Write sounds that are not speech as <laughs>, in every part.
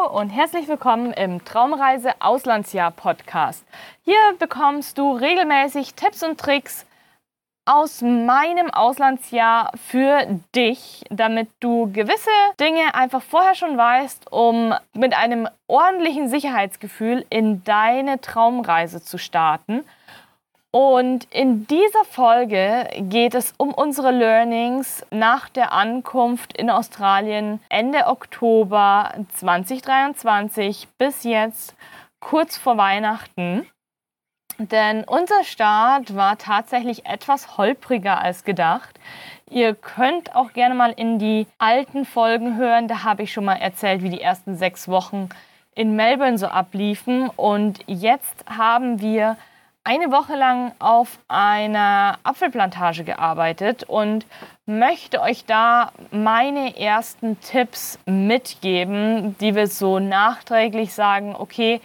Hallo und herzlich willkommen im Traumreise Auslandsjahr Podcast. Hier bekommst du regelmäßig Tipps und Tricks aus meinem Auslandsjahr für dich, damit du gewisse Dinge einfach vorher schon weißt, um mit einem ordentlichen Sicherheitsgefühl in deine Traumreise zu starten. Und in dieser Folge geht es um unsere Learnings nach der Ankunft in Australien Ende Oktober 2023 bis jetzt kurz vor Weihnachten. Denn unser Start war tatsächlich etwas holpriger als gedacht. Ihr könnt auch gerne mal in die alten Folgen hören. Da habe ich schon mal erzählt, wie die ersten sechs Wochen in Melbourne so abliefen. Und jetzt haben wir eine Woche lang auf einer Apfelplantage gearbeitet und möchte euch da meine ersten Tipps mitgeben, die wir so nachträglich sagen, okay,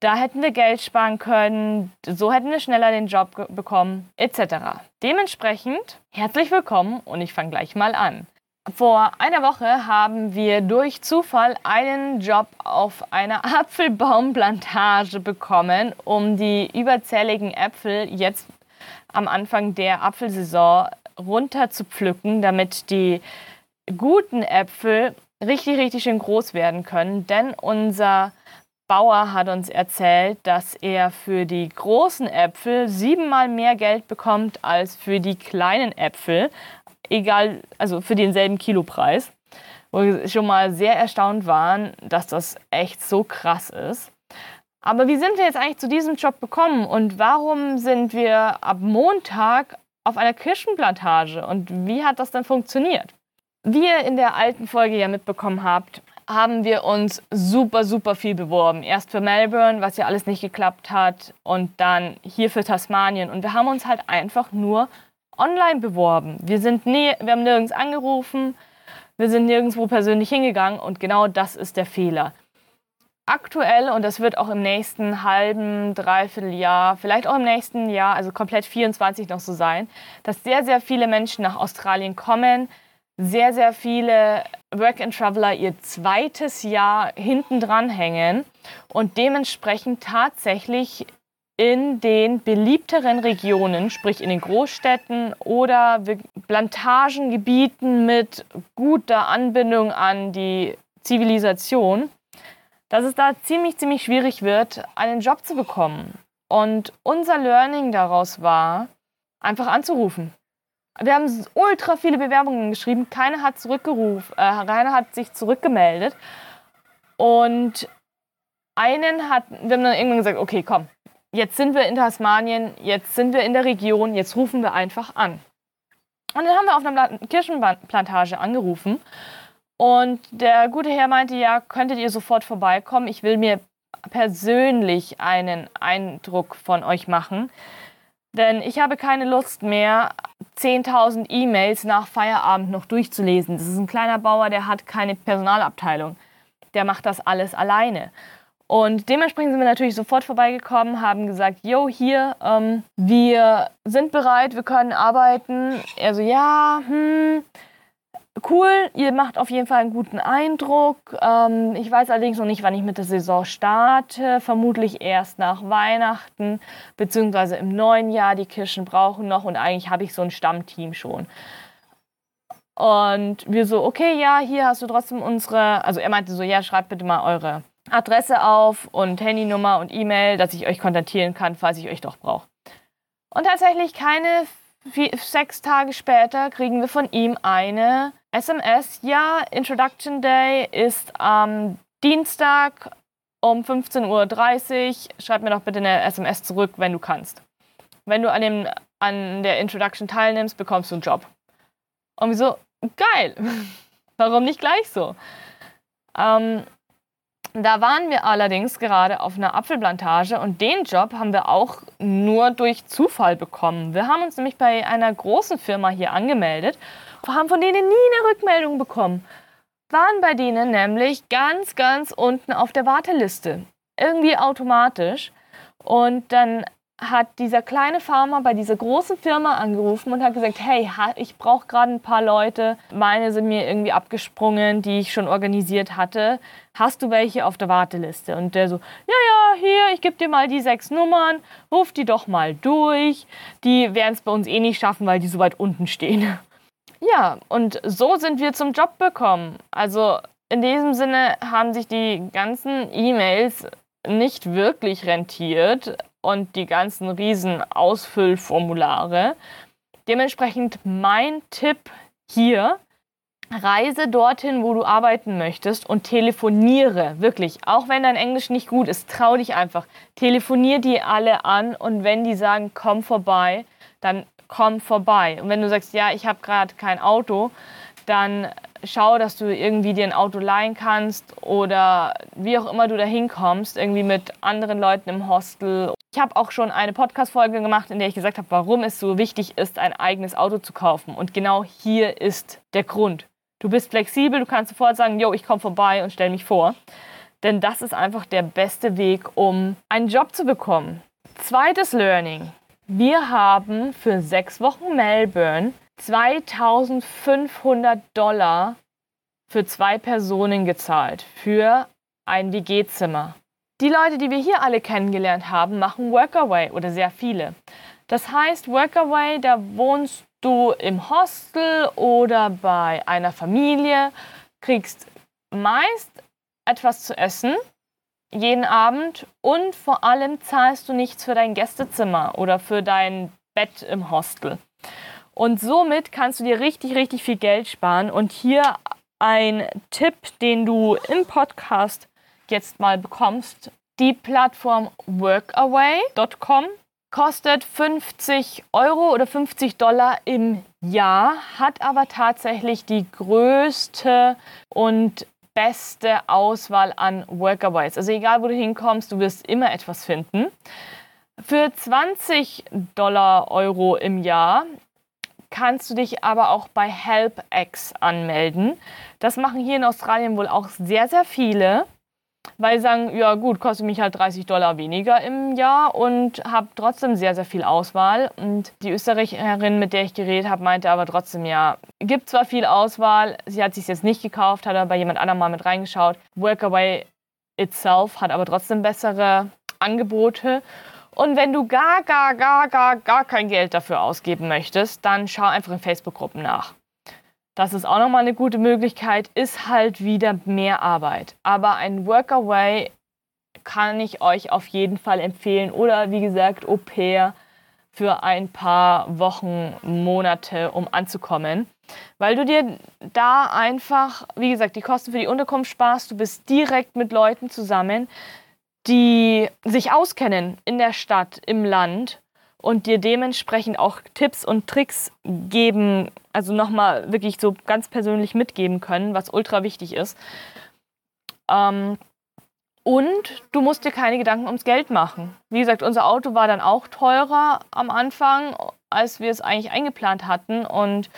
da hätten wir Geld sparen können, so hätten wir schneller den Job bekommen, etc. Dementsprechend herzlich willkommen und ich fange gleich mal an. Vor einer Woche haben wir durch Zufall einen Job auf einer <laughs> Apfelbaumplantage bekommen, um die überzähligen Äpfel jetzt am Anfang der Apfelsaison runter zu pflücken, damit die guten Äpfel richtig, richtig schön groß werden können. Denn unser Bauer hat uns erzählt, dass er für die großen Äpfel siebenmal mehr Geld bekommt als für die kleinen Äpfel egal, also für denselben Kilopreis. Wo wir schon mal sehr erstaunt waren, dass das echt so krass ist. Aber wie sind wir jetzt eigentlich zu diesem Job gekommen und warum sind wir ab Montag auf einer Kirschenplantage und wie hat das dann funktioniert? Wie ihr in der alten Folge ja mitbekommen habt, haben wir uns super, super viel beworben. Erst für Melbourne, was ja alles nicht geklappt hat, und dann hier für Tasmanien. Und wir haben uns halt einfach nur online beworben. Wir, sind nie, wir haben nirgends angerufen, wir sind nirgendwo persönlich hingegangen und genau das ist der Fehler. Aktuell, und das wird auch im nächsten halben, dreiviertel Jahr, vielleicht auch im nächsten Jahr, also komplett 24 noch so sein, dass sehr, sehr viele Menschen nach Australien kommen, sehr, sehr viele Work-and-Traveler ihr zweites Jahr hinten dran hängen und dementsprechend tatsächlich in den beliebteren Regionen, sprich in den Großstädten oder Plantagengebieten mit guter Anbindung an die Zivilisation, dass es da ziemlich, ziemlich schwierig wird, einen Job zu bekommen. Und unser Learning daraus war, einfach anzurufen. Wir haben ultra viele Bewerbungen geschrieben, keiner hat zurückgerufen, äh, keiner hat sich zurückgemeldet. Und einen hat, wir haben dann irgendwann gesagt, okay, komm, jetzt sind wir in Tasmanien, jetzt sind wir in der Region, jetzt rufen wir einfach an. Und dann haben wir auf einer Kirschenplantage angerufen und der gute Herr meinte, ja, könntet ihr sofort vorbeikommen, ich will mir persönlich einen Eindruck von euch machen. Denn ich habe keine Lust mehr, 10.000 E-Mails nach Feierabend noch durchzulesen. Das ist ein kleiner Bauer, der hat keine Personalabteilung. Der macht das alles alleine. Und dementsprechend sind wir natürlich sofort vorbeigekommen, haben gesagt, yo, hier, ähm, wir sind bereit, wir können arbeiten. Er so, ja, hm, cool, ihr macht auf jeden Fall einen guten Eindruck. Ähm, ich weiß allerdings noch nicht, wann ich mit der Saison starte. Vermutlich erst nach Weihnachten, beziehungsweise im neuen Jahr. Die Kirschen brauchen noch und eigentlich habe ich so ein Stammteam schon. Und wir so, okay, ja, hier hast du trotzdem unsere, also er meinte so, ja, schreibt bitte mal eure Adresse auf und Handynummer und E-Mail, dass ich euch kontaktieren kann, falls ich euch doch brauche. Und tatsächlich keine vier, sechs Tage später kriegen wir von ihm eine SMS. Ja, Introduction Day ist am Dienstag um 15.30 Uhr. Schreib mir doch bitte eine SMS zurück, wenn du kannst. Wenn du an, dem, an der Introduction teilnimmst, bekommst du einen Job. Und wieso? Geil. <laughs> Warum nicht gleich so? Ähm, da waren wir allerdings gerade auf einer Apfelplantage und den Job haben wir auch nur durch Zufall bekommen. Wir haben uns nämlich bei einer großen Firma hier angemeldet haben von denen nie eine Rückmeldung bekommen. Waren bei denen nämlich ganz, ganz unten auf der Warteliste. Irgendwie automatisch. Und dann hat dieser kleine Farmer bei dieser großen Firma angerufen und hat gesagt, hey, ich brauche gerade ein paar Leute. Meine sind mir irgendwie abgesprungen, die ich schon organisiert hatte hast du welche auf der Warteliste? Und der so, ja, ja, hier, ich gebe dir mal die sechs Nummern, ruf die doch mal durch. Die werden es bei uns eh nicht schaffen, weil die so weit unten stehen. <laughs> Ja, und so sind wir zum Job bekommen. Also in diesem Sinne haben sich die ganzen E-Mails nicht wirklich rentiert und die ganzen riesen Ausfüllformulare. Dementsprechend mein Tipp hier, reise dorthin, wo du arbeiten möchtest und telefoniere, wirklich. Auch wenn dein Englisch nicht gut ist, trau dich einfach. Telefonier die alle an und wenn die sagen, komm vorbei, dann komm vorbei. Und wenn du sagst, ja, ich habe gerade kein Auto, dann schau, dass du irgendwie dir ein Auto leihen kannst oder wie auch immer du da hinkommst, irgendwie mit anderen Leuten im Hostel. Ich habe auch schon eine Podcast-Folge gemacht, in der ich gesagt habe, warum es so wichtig ist, ein eigenes Auto zu kaufen. Und genau hier ist der Grund. Du bist flexibel, du kannst sofort sagen, yo, ich komme vorbei und stell mich vor. Denn das ist einfach der beste Weg, um einen Job zu bekommen. Zweites Learning. Wir haben für sechs Wochen Melbourne 2500 Dollar für zwei Personen gezahlt für ein WG-Zimmer. Die Leute, die wir hier alle kennengelernt haben, machen Workaway oder sehr viele. Das heißt, Workaway, da wohnst du im Hostel oder bei einer Familie, kriegst meist etwas zu essen jeden Abend und vor allem zahlst du nichts für dein Gästezimmer oder für dein Bett im Hostel. Und somit kannst du dir richtig, richtig viel Geld sparen. Und hier ein Tipp, den du im Podcast jetzt mal bekommst. Die Plattform workaway.com kostet 50 Euro oder 50 Dollar im Jahr, hat aber tatsächlich die größte und beste Auswahl an Workaways. Also egal, wo du hinkommst, du wirst immer etwas finden. Für 20 Dollar Euro im Jahr kannst du dich aber auch bei HelpX anmelden. Das machen hier in Australien wohl auch sehr, sehr viele, weil sie sagen, ja gut, kostet mich halt 30 Dollar weniger im Jahr und habe trotzdem sehr, sehr viel Auswahl. Und die Österreicherin, mit der ich geredet habe, meinte aber trotzdem, ja, gibt zwar viel Auswahl, sie hat sich jetzt nicht gekauft, hat aber bei jemand anderem mal mit reingeschaut. Workaway itself hat aber trotzdem bessere Angebote. Und wenn du gar, gar, gar, gar, gar kein Geld dafür ausgeben möchtest, dann schau einfach in Facebook-Gruppen nach. Das ist auch nochmal eine gute Möglichkeit, ist halt wieder mehr Arbeit. Aber ein Workaway kann ich euch auf jeden Fall empfehlen. Oder wie gesagt, Au pair für ein paar Wochen, Monate, um anzukommen. Weil du dir da einfach, wie gesagt, die Kosten für die Unterkunft sparst. Du bist direkt mit Leuten zusammen, die sich auskennen in der Stadt, im Land und dir dementsprechend auch Tipps und Tricks geben, also nochmal wirklich so ganz persönlich mitgeben können, was ultra wichtig ist. Ähm, und du musst dir keine Gedanken ums Geld machen. Wie gesagt, unser Auto war dann auch teurer am Anfang, als wir es eigentlich eingeplant hatten. Und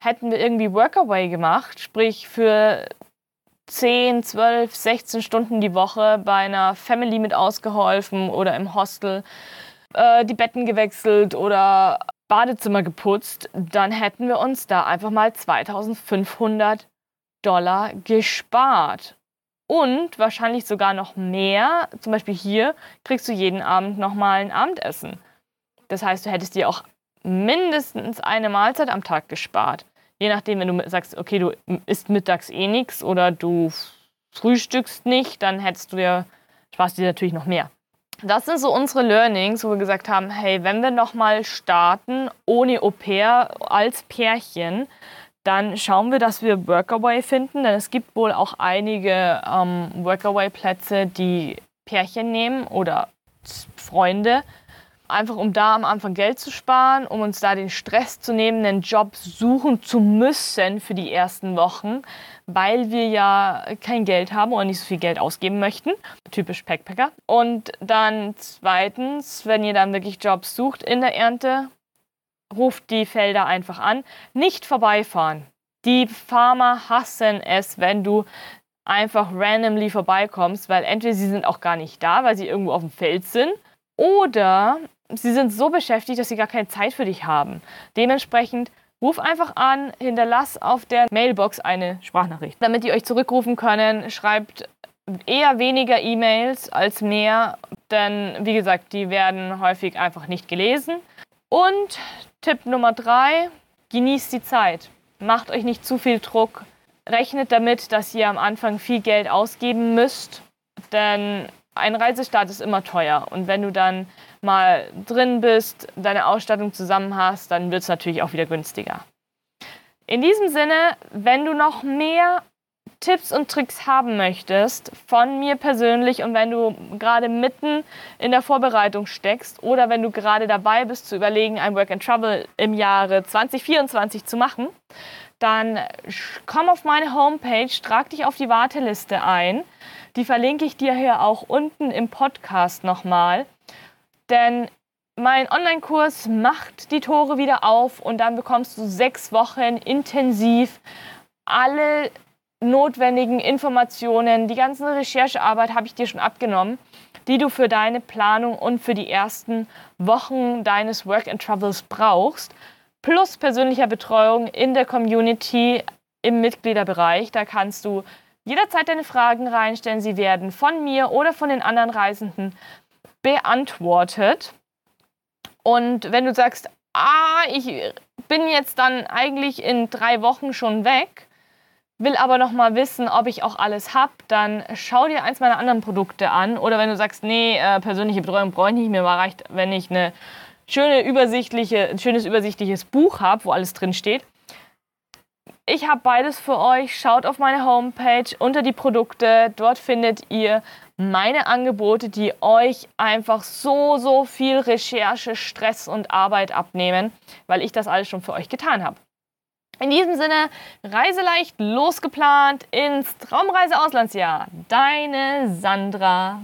hätten wir irgendwie Workaway gemacht, sprich für 10, 12, 16 Stunden die Woche bei einer Family mit ausgeholfen oder im Hostel äh, die Betten gewechselt oder Badezimmer geputzt, dann hätten wir uns da einfach mal 2500 Dollar gespart. Und wahrscheinlich sogar noch mehr. Zum Beispiel hier kriegst du jeden Abend nochmal ein Abendessen. Das heißt, du hättest dir auch mindestens eine Mahlzeit am Tag gespart. Je nachdem, wenn du sagst, okay, du isst mittags eh nichts oder du frühstückst nicht, dann hättest du dir, sparst dir natürlich noch mehr. Das sind so unsere Learnings, wo wir gesagt haben, hey, wenn wir nochmal starten ohne Au pair als Pärchen, dann schauen wir, dass wir Workaway finden, denn es gibt wohl auch einige ähm, Workaway-Plätze, die Pärchen nehmen oder Freunde einfach um da am Anfang Geld zu sparen, um uns da den Stress zu nehmen, einen Job suchen zu müssen für die ersten Wochen, weil wir ja kein Geld haben oder nicht so viel Geld ausgeben möchten. Typisch Backpacker. Und dann zweitens, wenn ihr dann wirklich Jobs sucht in der Ernte, ruft die Felder einfach an. Nicht vorbeifahren. Die Farmer hassen es, wenn du einfach randomly vorbeikommst, weil entweder sie sind auch gar nicht da, weil sie irgendwo auf dem Feld sind, oder sie sind so beschäftigt, dass sie gar keine Zeit für dich haben. Dementsprechend ruf einfach an, hinterlass auf der Mailbox eine Sprachnachricht. Damit die euch zurückrufen können, schreibt eher weniger E-Mails als mehr, denn wie gesagt, die werden häufig einfach nicht gelesen. Und Tipp Nummer drei, genießt die Zeit. Macht euch nicht zu viel Druck. Rechnet damit, dass ihr am Anfang viel Geld ausgeben müsst, denn ein Reisestart ist immer teuer. Und wenn du dann mal drin bist, deine Ausstattung zusammen hast, dann wird es natürlich auch wieder günstiger. In diesem Sinne, wenn du noch mehr Tipps und Tricks haben möchtest von mir persönlich und wenn du gerade mitten in der Vorbereitung steckst oder wenn du gerade dabei bist zu überlegen, ein Work and Travel im Jahre 2024 zu machen, dann komm auf meine Homepage, trag dich auf die Warteliste ein. Die verlinke ich dir hier auch unten im Podcast nochmal. Denn mein Online-Kurs macht die Tore wieder auf und dann bekommst du sechs Wochen intensiv alle notwendigen Informationen, die ganze Recherchearbeit habe ich dir schon abgenommen, die du für deine Planung und für die ersten Wochen deines Work and Travels brauchst, plus persönlicher Betreuung in der Community im Mitgliederbereich. Da kannst du jederzeit deine Fragen reinstellen. Sie werden von mir oder von den anderen Reisenden beantwortet. Und wenn du sagst, ah, ich bin jetzt dann eigentlich in drei Wochen schon weg, will aber noch mal wissen, ob ich auch alles habe, dann schau dir eins meiner anderen Produkte an. Oder wenn du sagst, nee, äh, persönliche Betreuung brauche ich nicht, mir reicht, wenn ich eine schöne übersichtliche, ein schönes übersichtliches Buch habe, wo alles drin steht. Ich habe beides für euch. Schaut auf meine Homepage unter die Produkte. Dort findet ihr meine Angebote, die euch einfach so, so viel Recherche, Stress und Arbeit abnehmen, weil ich das alles schon für euch getan habe. In diesem Sinne, reiseleicht losgeplant ins Traumreise-Auslandsjahr. Deine Sandra.